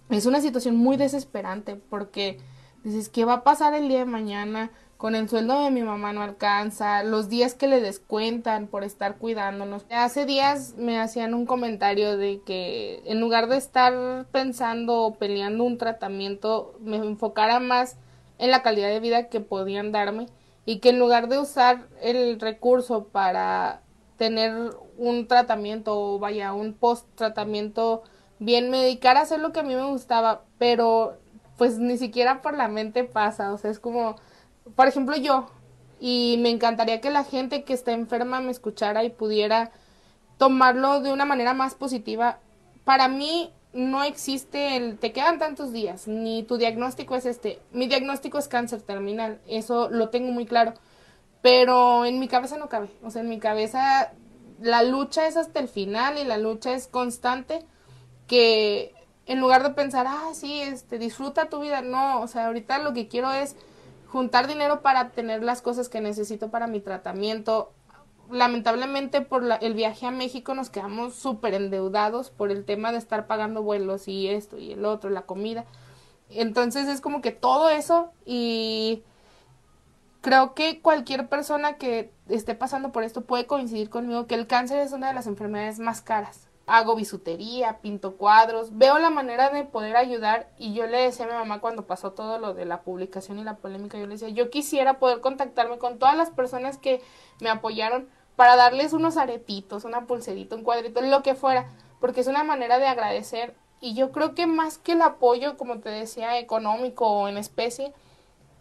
es una situación muy desesperante porque dices, ¿qué va a pasar el día de mañana? Con el sueldo de mi mamá no alcanza, los días que le descuentan por estar cuidándonos. Hace días me hacían un comentario de que en lugar de estar pensando o peleando un tratamiento, me enfocara más en la calidad de vida que podían darme y que en lugar de usar el recurso para tener un tratamiento o vaya un post tratamiento bien me dedicara a hacer lo que a mí me gustaba, pero pues ni siquiera por la mente pasa, o sea, es como, por ejemplo, yo, y me encantaría que la gente que está enferma me escuchara y pudiera tomarlo de una manera más positiva. Para mí no existe el te quedan tantos días, ni tu diagnóstico es este. Mi diagnóstico es cáncer terminal, eso lo tengo muy claro. Pero en mi cabeza no cabe, o sea, en mi cabeza la lucha es hasta el final y la lucha es constante que en lugar de pensar, ah, sí, este, disfruta tu vida, no, o sea, ahorita lo que quiero es juntar dinero para tener las cosas que necesito para mi tratamiento. Lamentablemente por el viaje a México nos quedamos súper endeudados por el tema de estar pagando vuelos y esto y el otro, la comida. Entonces es como que todo eso y creo que cualquier persona que esté pasando por esto puede coincidir conmigo que el cáncer es una de las enfermedades más caras hago bisutería, pinto cuadros, veo la manera de poder ayudar y yo le decía a mi mamá cuando pasó todo lo de la publicación y la polémica, yo le decía, yo quisiera poder contactarme con todas las personas que me apoyaron para darles unos aretitos, una pulserita, un cuadrito, lo que fuera, porque es una manera de agradecer y yo creo que más que el apoyo, como te decía, económico o en especie,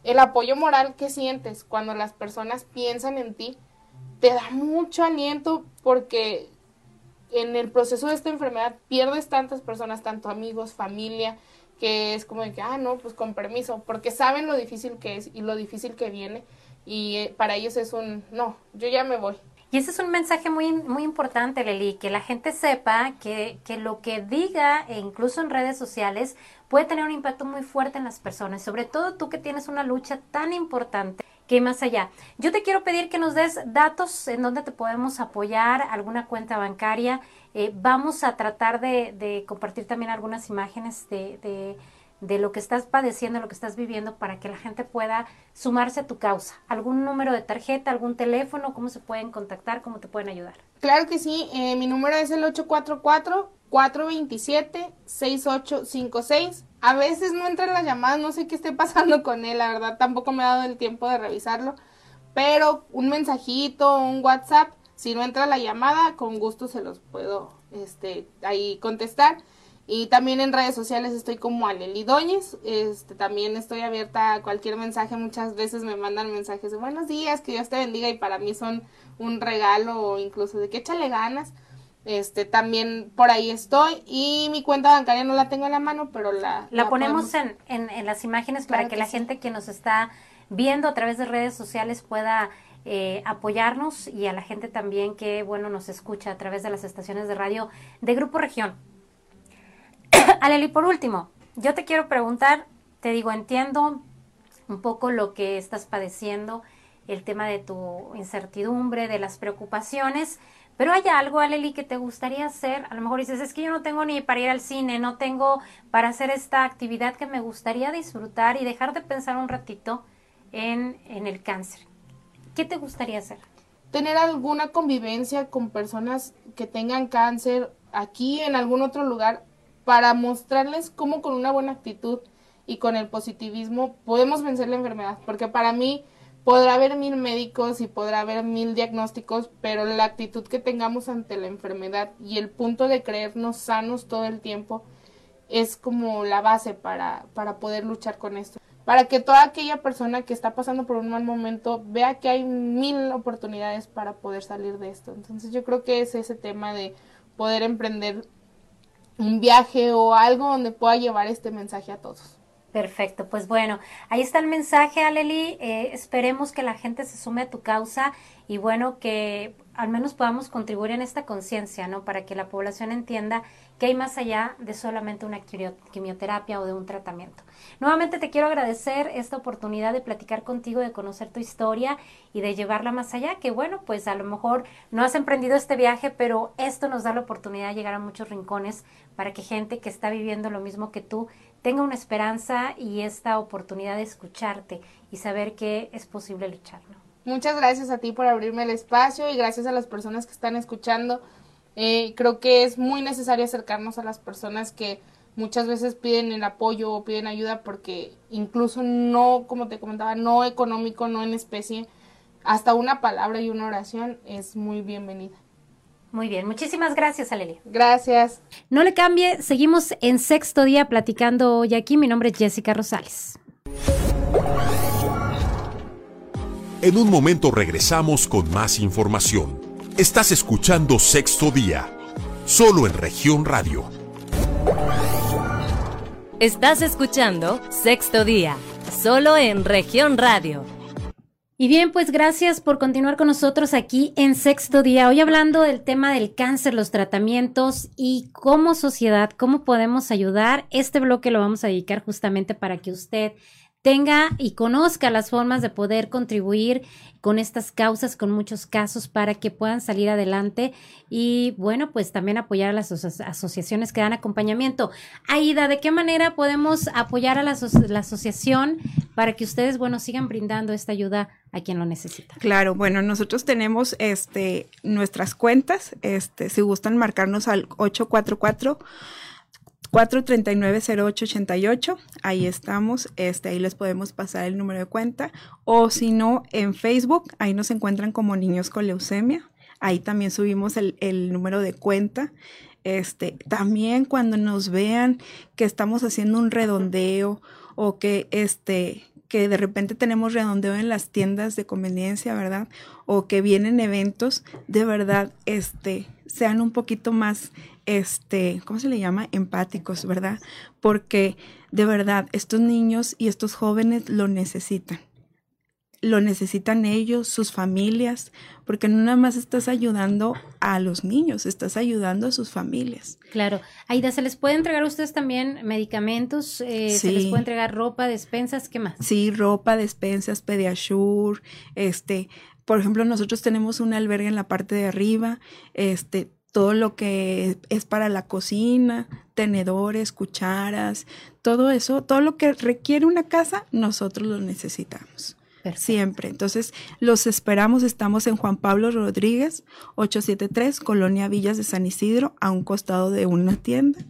el apoyo moral que sientes cuando las personas piensan en ti, te da mucho aliento porque en el proceso de esta enfermedad pierdes tantas personas, tanto amigos, familia, que es como de que, ah, no, pues con permiso, porque saben lo difícil que es y lo difícil que viene y eh, para ellos es un, no, yo ya me voy. Y ese es un mensaje muy, muy importante, Leli, que la gente sepa que, que lo que diga, e incluso en redes sociales, puede tener un impacto muy fuerte en las personas, sobre todo tú que tienes una lucha tan importante que más allá. Yo te quiero pedir que nos des datos en donde te podemos apoyar, alguna cuenta bancaria. Eh, vamos a tratar de, de, compartir también algunas imágenes de, de de lo que estás padeciendo, lo que estás viviendo, para que la gente pueda sumarse a tu causa. ¿Algún número de tarjeta, algún teléfono? ¿Cómo se pueden contactar? ¿Cómo te pueden ayudar? Claro que sí, eh, mi número es el 844-427-6856. A veces no entran las llamadas, no sé qué esté pasando con él, la verdad tampoco me ha dado el tiempo de revisarlo, pero un mensajito, un WhatsApp, si no entra la llamada, con gusto se los puedo este, ahí contestar. Y también en redes sociales estoy como Aleli Doñez. Este, también estoy abierta a cualquier mensaje. Muchas veces me mandan mensajes de buenos días, que Dios te bendiga. Y para mí son un regalo o incluso de que échale ganas. Este, también por ahí estoy. Y mi cuenta bancaria no la tengo en la mano, pero la... La, ponemos en, en, en, las imágenes para que, la gente que nos está viendo a través de redes sociales pueda eh, apoyarnos y a la gente también que, bueno, nos escucha a través de las estaciones de radio de Grupo Región. Aleli, por último, yo te quiero preguntar, te digo, entiendo un poco lo que estás padeciendo, el tema de tu incertidumbre, de las preocupaciones, pero hay algo, Aleli, que te gustaría hacer. A lo mejor dices, es que yo no tengo ni para ir al cine, no tengo para hacer esta actividad que me gustaría disfrutar y dejar de pensar un ratito en, en el cáncer. ¿Qué te gustaría hacer? Tener alguna convivencia con personas que tengan cáncer aquí en algún otro lugar para mostrarles cómo con una buena actitud y con el positivismo podemos vencer la enfermedad. Porque para mí podrá haber mil médicos y podrá haber mil diagnósticos, pero la actitud que tengamos ante la enfermedad y el punto de creernos sanos todo el tiempo es como la base para, para poder luchar con esto. Para que toda aquella persona que está pasando por un mal momento vea que hay mil oportunidades para poder salir de esto. Entonces yo creo que es ese tema de poder emprender un viaje o algo donde pueda llevar este mensaje a todos. Perfecto, pues bueno, ahí está el mensaje, Aleli. Eh, esperemos que la gente se sume a tu causa y bueno, que al menos podamos contribuir en esta conciencia, ¿no? Para que la población entienda que hay más allá de solamente una quimioterapia o de un tratamiento. Nuevamente te quiero agradecer esta oportunidad de platicar contigo, de conocer tu historia y de llevarla más allá, que bueno, pues a lo mejor no has emprendido este viaje, pero esto nos da la oportunidad de llegar a muchos rincones para que gente que está viviendo lo mismo que tú tenga una esperanza y esta oportunidad de escucharte y saber que es posible luchar. Muchas gracias a ti por abrirme el espacio y gracias a las personas que están escuchando. Eh, creo que es muy necesario acercarnos a las personas que muchas veces piden el apoyo o piden ayuda porque incluso no, como te comentaba, no económico, no en especie, hasta una palabra y una oración es muy bienvenida. Muy bien, muchísimas gracias, Alelia. Gracias. No le cambie, seguimos en sexto día platicando hoy aquí. Mi nombre es Jessica Rosales. En un momento regresamos con más información. Estás escuchando Sexto Día, solo en región radio. Estás escuchando Sexto Día, solo en región radio. Y bien, pues gracias por continuar con nosotros aquí en sexto día. Hoy hablando del tema del cáncer, los tratamientos y como sociedad, cómo podemos ayudar. Este bloque lo vamos a dedicar justamente para que usted tenga y conozca las formas de poder contribuir con estas causas, con muchos casos para que puedan salir adelante y bueno, pues también apoyar a las asociaciones que dan acompañamiento. Aida, ¿de qué manera podemos apoyar a la, la, asociación para que ustedes, bueno, sigan brindando esta ayuda a quien lo necesita? Claro, bueno, nosotros tenemos este nuestras cuentas, este si gustan marcarnos al 844 439-0888, ahí estamos, este, ahí les podemos pasar el número de cuenta, o si no, en Facebook, ahí nos encuentran como niños con leucemia, ahí también subimos el, el número de cuenta. Este, también cuando nos vean que estamos haciendo un redondeo o que este que de repente tenemos redondeo en las tiendas de conveniencia, ¿verdad? O que vienen eventos, de verdad, este, sean un poquito más, este, ¿cómo se le llama? Empáticos, ¿verdad? Porque de verdad, estos niños y estos jóvenes lo necesitan lo necesitan ellos, sus familias, porque no nada más estás ayudando a los niños, estás ayudando a sus familias. Claro. Aida, ¿se les puede entregar a ustedes también medicamentos? Eh, ¿Se les puede entregar ropa, despensas? ¿Qué más? Sí, ropa, despensas, Pediasure, este, por ejemplo, nosotros tenemos un albergue en la parte de arriba, este, todo lo que es para la cocina, tenedores, cucharas, todo eso, todo lo que requiere una casa, nosotros lo necesitamos. Siempre. Entonces, los esperamos. Estamos en Juan Pablo Rodríguez, 873, Colonia Villas de San Isidro, a un costado de una tienda.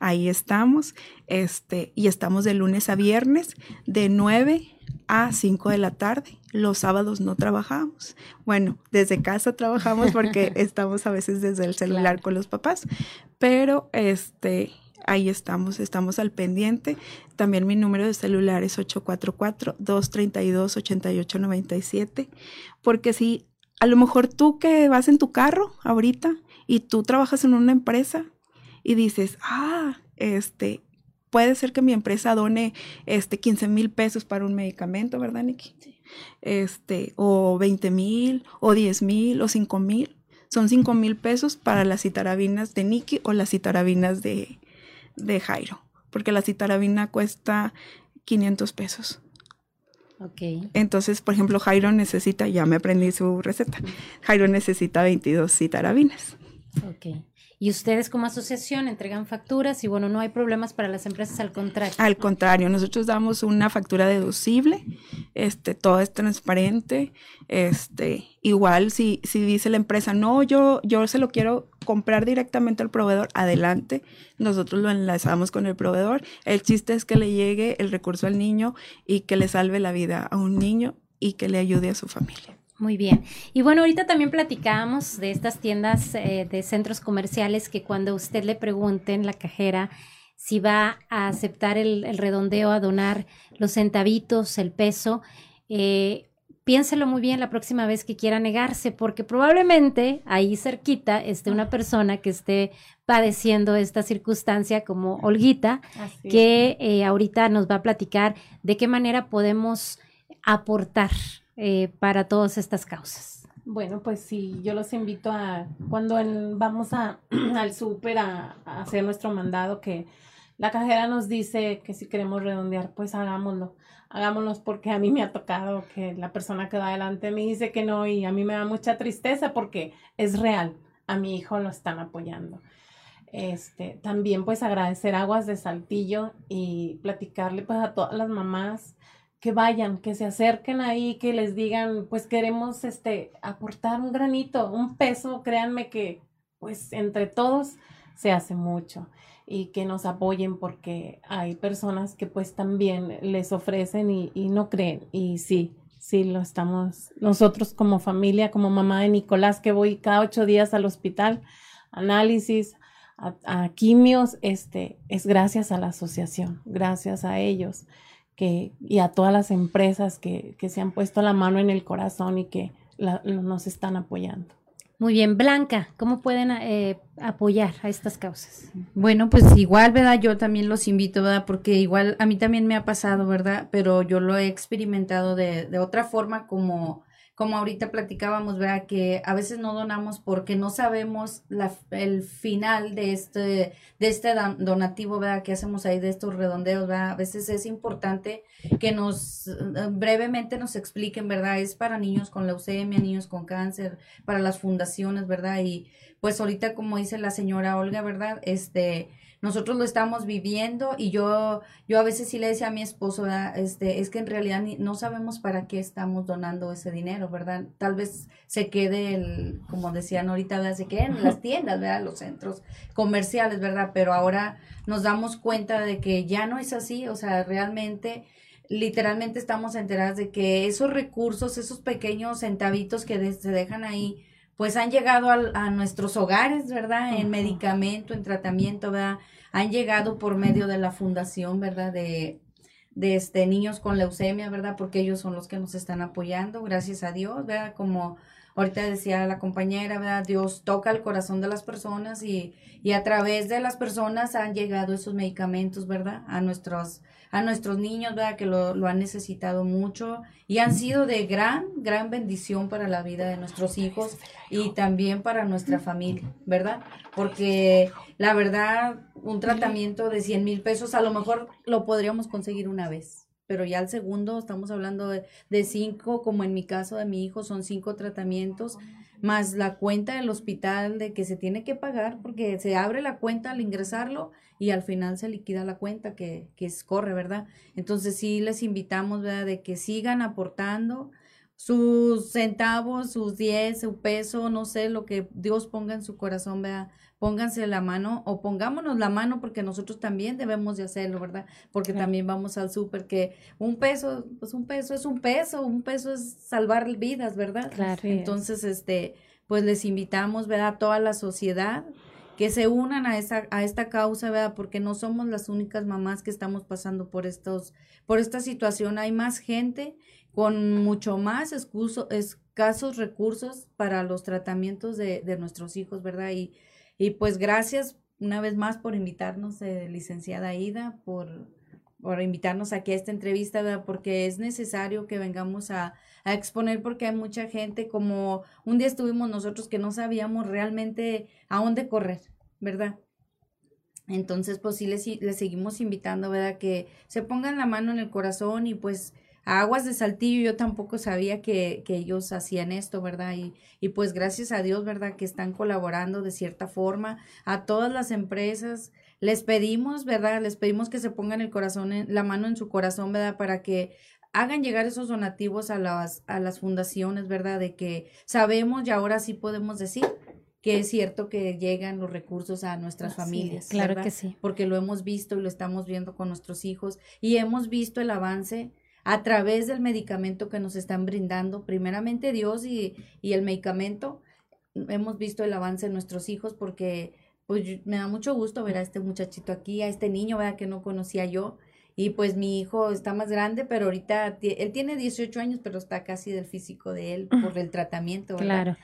Ahí estamos. Este, y estamos de lunes a viernes, de 9 a 5 de la tarde. Los sábados no trabajamos. Bueno, desde casa trabajamos porque estamos a veces desde el celular con los papás, pero este ahí estamos, estamos al pendiente. También mi número de celular es 844-232-8897, porque si a lo mejor tú que vas en tu carro ahorita y tú trabajas en una empresa y dices, ah, este, puede ser que mi empresa done este 15 mil pesos para un medicamento, ¿verdad, Nikki? Este, o 20 mil, o 10 mil, o 5 mil. Son 5 mil pesos para las citarabinas de Nikki o las citarabinas de, de Jairo, porque la citarabina cuesta 500 pesos. Ok. Entonces, por ejemplo, Jairo necesita, ya me aprendí su receta, Jairo necesita 22 citarabinas. Ok. Y ustedes como asociación entregan facturas y bueno, no hay problemas para las empresas, al contrario. Al contrario, nosotros damos una factura deducible, este, todo es transparente, este, igual si, si dice la empresa, no, yo, yo se lo quiero comprar directamente al proveedor, adelante, nosotros lo enlazamos con el proveedor. El chiste es que le llegue el recurso al niño y que le salve la vida a un niño y que le ayude a su familia. Muy bien. Y bueno, ahorita también platicábamos de estas tiendas eh, de centros comerciales que cuando usted le pregunte en la cajera si va a aceptar el, redondeo, a donar los centavitos, el peso, eh, piénselo muy bien la próxima vez que quiera negarse, porque probablemente ahí cerquita esté una persona que esté padeciendo esta circunstancia como Olguita, que eh, ahorita nos va a platicar de qué manera podemos aportar eh, para todas estas causas? Bueno, pues sí, yo los invito a cuando vamos a, al súper a, hacer nuestro mandado, que la cajera nos dice que si queremos redondear, pues hagámoslo. Hagámoslo porque a mí me ha tocado que la persona que va adelante me dice que no y a mí me da mucha tristeza porque es real. A mi hijo lo están apoyando. Este, también pues agradecer Aguas de Saltillo y platicarle pues a todas las mamás que vayan, que se acerquen ahí, que les digan, pues queremos este aportar un granito, un peso, créanme que pues entre todos se hace mucho y que nos apoyen porque hay personas que pues también les ofrecen y, no creen. Y sí, sí lo estamos nosotros como familia, como mamá de Nicolás que voy cada ocho días al hospital, análisis, a quimios, este, es gracias a la asociación, gracias a ellos que, y a todas las empresas que, que se han puesto la mano en el corazón y que nos están apoyando. Muy bien, Blanca, ¿cómo pueden eh, apoyar a estas causas? Bueno, pues igual, ¿verdad? Yo también los invito, ¿verdad? Porque igual a mí también me ha pasado, ¿verdad? Pero yo lo he experimentado de, de otra forma como como ahorita platicábamos, vea que a veces no donamos porque no sabemos la, el final de este, de este donativo, vea que hacemos ahí de estos redondeos, vea a veces es importante que nos eh, brevemente nos expliquen, ¿verdad? Es para niños con leucemia, niños con cáncer, para las fundaciones, ¿verdad? Y pues ahorita como dice la señora Olga, ¿verdad? Este, nosotros lo estamos viviendo y yo, yo a veces sí le decía a mi esposo, este, es que en realidad no sabemos para qué estamos donando ese dinero, ¿verdad? Tal vez se quede, el, como decían ahorita, ¿verdad? se quede en las tiendas, ¿verdad? Los centros comerciales, ¿verdad? Pero ahora nos damos cuenta de que ya no es así, o sea, realmente literalmente estamos enteradas de que esos recursos, esos pequeños centavitos que se dejan ahí, pues han llegado a, nuestros hogares, ¿verdad? En medicamento, en tratamiento, ¿verdad? Han llegado por medio de la fundación, ¿verdad? De, de este niños con leucemia, ¿verdad? Porque ellos son los que nos están apoyando, gracias a Dios, ¿verdad? Como ahorita decía la compañera, ¿verdad? Dios toca el corazón de las personas y, y a través de las personas han llegado esos medicamentos, ¿verdad? A nuestros, a nuestros niños, ¿verdad? Que lo, lo han necesitado mucho y han sido de gran, gran bendición para la vida de nuestros hijos y también para nuestra familia, ¿verdad? Porque la verdad, un tratamiento de 100 mil pesos a lo mejor lo podríamos conseguir una vez pero ya el segundo estamos hablando de, de, cinco, como en mi caso de mi hijo, son cinco tratamientos, más la cuenta del hospital de que se tiene que pagar, porque se abre la cuenta al ingresarlo y al final se liquida la cuenta que, que corre, ¿verdad? Entonces sí les invitamos, ¿verdad? De que sigan aportando sus centavos, sus diez, su peso, no sé, lo que Dios ponga en su corazón, ¿verdad? pónganse la mano o pongámonos la mano porque nosotros también debemos de hacerlo, ¿verdad? Porque también vamos al súper que un peso, pues un peso es un peso, un peso es salvar vidas, ¿verdad? Claro. Entonces, este, pues les invitamos, ¿verdad? A toda la sociedad que se unan a esa a esta causa, ¿verdad? Porque no somos las únicas mamás que estamos pasando por estos por esta situación, hay más gente con mucho más excuso, escasos recursos para los tratamientos de, de nuestros hijos, ¿verdad? Y y pues gracias una vez más por invitarnos, eh, licenciada Ida, por, por invitarnos aquí a esta entrevista, ¿verdad? porque es necesario que vengamos a, a, exponer, porque hay mucha gente, como un día estuvimos nosotros que no sabíamos realmente a dónde correr, ¿verdad? Entonces, pues sí, les, seguimos invitando, ¿verdad? Que se pongan la mano en el corazón y pues Aguas de Saltillo yo tampoco sabía que, que ellos hacían esto, ¿verdad? Y, y, pues gracias a Dios, ¿verdad? Que están colaborando de cierta forma a todas las empresas. Les pedimos, ¿verdad? Les pedimos que se pongan el corazón, en, la mano en su corazón, ¿verdad? Para que hagan llegar esos donativos a las, a las fundaciones, ¿verdad? De que sabemos y ahora sí podemos decir que es cierto que llegan los recursos a nuestras familias. Claro ¿verdad? que sí. Porque lo hemos visto y lo estamos viendo con nuestros hijos y hemos visto el avance a través del medicamento que nos están brindando, primeramente Dios y, y el medicamento, hemos visto el avance de nuestros hijos porque pues me da mucho gusto ver a este muchachito aquí, a este niño, vea que no conocía yo. Y pues mi hijo está más grande, pero ahorita él tiene 18 años, pero está casi del físico de él por el tratamiento. ¿verdad? Claro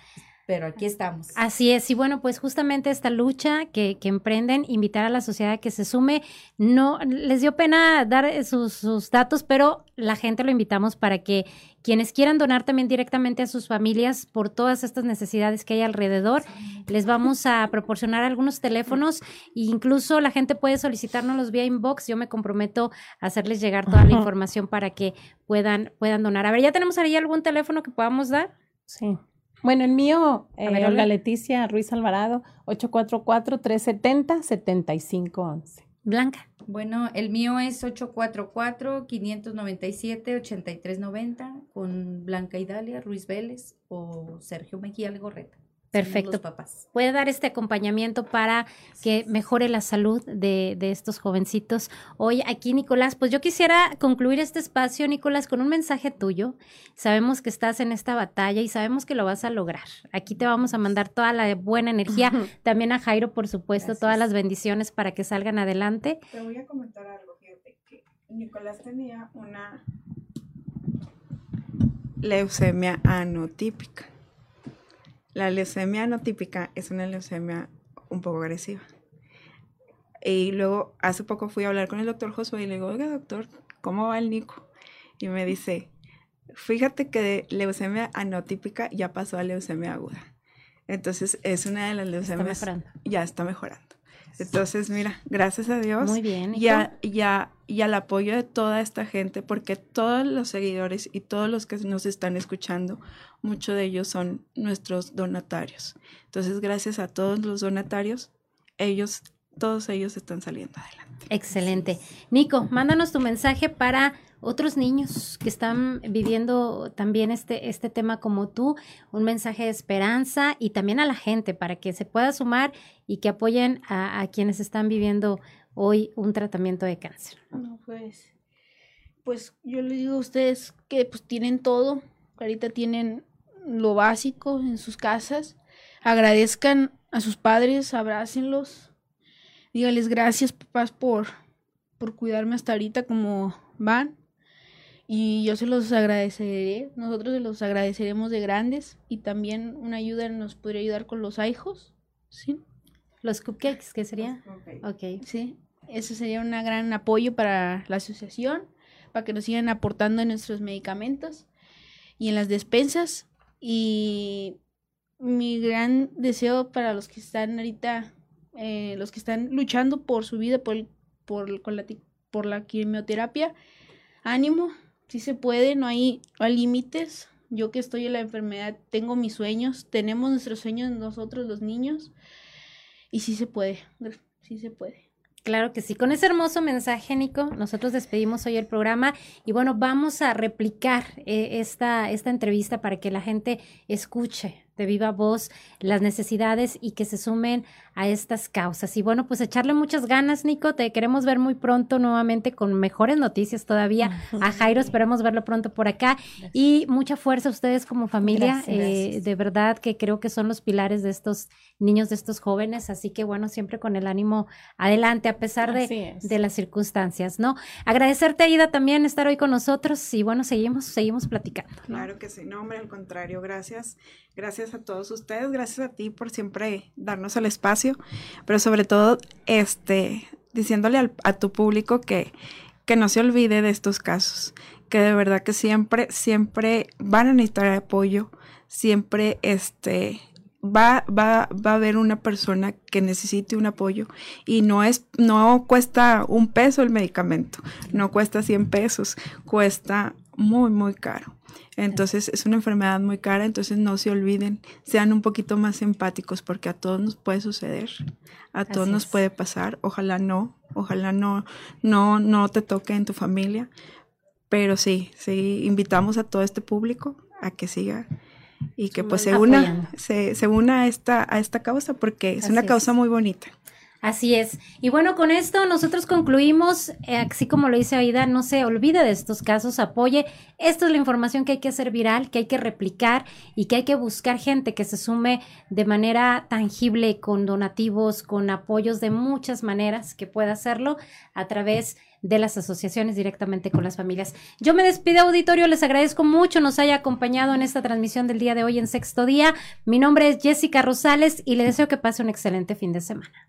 pero aquí estamos. Así es, y bueno, pues justamente esta lucha que, que emprenden, invitar a la sociedad a que se sume, no les dio pena dar eh, sus, sus, datos, pero la gente lo invitamos para que quienes quieran donar también directamente a sus familias por todas estas necesidades que hay alrededor, les vamos a proporcionar algunos teléfonos e incluso la gente puede solicitárnoslos vía inbox, yo me comprometo a hacerles llegar toda la información para que puedan, puedan donar. A ver, ¿ya tenemos ahí algún teléfono que podamos dar? Sí. Bueno, el mío, eh, ver, Olga Leticia Ruiz Alvarado, 844-370-7511. Blanca. Bueno, el mío es 844-597-8390 con Blanca Idalia Ruiz Vélez o Sergio Mejía Legorreta. Perfecto. Papás. Puede dar este acompañamiento para que mejore la salud de, de, estos jovencitos. Hoy aquí, Nicolás, pues yo quisiera concluir este espacio, Nicolás, con un mensaje tuyo. Sabemos que estás en esta batalla y sabemos que lo vas a lograr. Aquí te vamos a mandar toda la buena energía. También a Jairo, por supuesto, Gracias. todas las bendiciones para que salgan adelante. Te voy a comentar algo, fíjate, que Nicolás tenía una leucemia anotípica. La leucemia anotípica es una leucemia un poco agresiva. Y luego, hace poco fui a hablar con el doctor Josué y le digo, oiga, doctor, ¿cómo va el Nico? Y me dice, fíjate que de leucemia anotípica ya pasó a leucemia aguda. Entonces, es una de las leucemias. Está mejorando. Ya está mejorando. Entonces, mira, gracias a Dios. Muy bien. Ya, ya, y al apoyo de toda esta gente, porque todos los seguidores y todos los que nos están escuchando, muchos de ellos son nuestros donatarios. Entonces, gracias a todos los donatarios, ellos, todos ellos están saliendo adelante. Excelente. Nico, mándanos tu mensaje para otros niños que están viviendo también este, este tema como tú, un mensaje de esperanza y también a la gente para que se pueda sumar y que apoyen a, a quienes están viviendo hoy un tratamiento de cáncer. No, pues, pues yo les digo a ustedes que pues tienen todo, ahorita tienen lo básico en sus casas, agradezcan a sus padres, abrácenlos, dígales gracias papás por por cuidarme hasta ahorita como van. Y yo se los agradeceré, nosotros se los agradeceremos de grandes y también una ayuda nos podría ayudar con los hijos, ¿sí? Los cupcakes, ¿qué sería? Ok. Sí, eso sería un gran apoyo para la asociación, para que nos sigan aportando en nuestros medicamentos y en las despensas. Y mi gran deseo para los que están ahorita, eh, los que están luchando por su vida, por, por, la quimioterapia, ánimo, si se puede, no hay, no hay límites. Yo que estoy en la enfermedad tengo mis sueños, tenemos nuestros sueños nosotros los niños y sí se puede, sí se puede. Claro que sí. Con ese hermoso mensaje, Nico, nosotros despedimos hoy el programa y bueno, vamos a replicar eh, esta, esta entrevista para que la gente escuche de viva voz las necesidades y que se sumen a estas causas. Y bueno, pues echarle muchas ganas, Nico. Te queremos ver muy pronto nuevamente con mejores noticias todavía. A Jairo esperamos verlo pronto por acá. Y mucha fuerza a ustedes como familia. Eh, de verdad que creo que son los pilares de estos niños, de estos jóvenes. Así que bueno, siempre con el ánimo adelante a pesar de, de las circunstancias, ¿no? Agradecerte, Aida, también estar hoy con nosotros. Y bueno, seguimos, seguimos platicando. Claro que sí. No, hombre, al contrario, gracias. Gracias a todos ustedes, gracias a ti por siempre darnos el espacio, pero sobre todo, este, diciéndole a tu público que, que no se olvide de estos casos, que de verdad que siempre, siempre van a necesitar apoyo, siempre, este, va, va, va a haber una persona que necesite un apoyo y no es, no cuesta un peso el medicamento, no cuesta 100 pesos, cuesta muy, muy caro. Entonces es una enfermedad muy cara, entonces no se olviden, sean un poquito más empáticos porque a todos nos puede suceder, a todos nos puede pasar, ojalá no, ojalá no, no, no te toque en tu familia, pero sí, sí, invitamos a todo este público a que siga y que pues se una, se, se, una a esta, a esta causa porque es una causa muy bonita. Así es. Y bueno, con esto nosotros concluimos, eh, así como lo dice Aida, no se olvide de estos casos, apoye. Esta es la información que hay que hacer viral, que hay que replicar y que hay que buscar gente que se sume de manera tangible con donativos, con apoyos de muchas maneras que pueda hacerlo a través de las asociaciones directamente con las familias. Yo me despido, auditorio, les agradezco mucho nos haya acompañado en esta transmisión del día de hoy en sexto día. Mi nombre es Jessica Rosales y le deseo que pase un excelente fin de semana.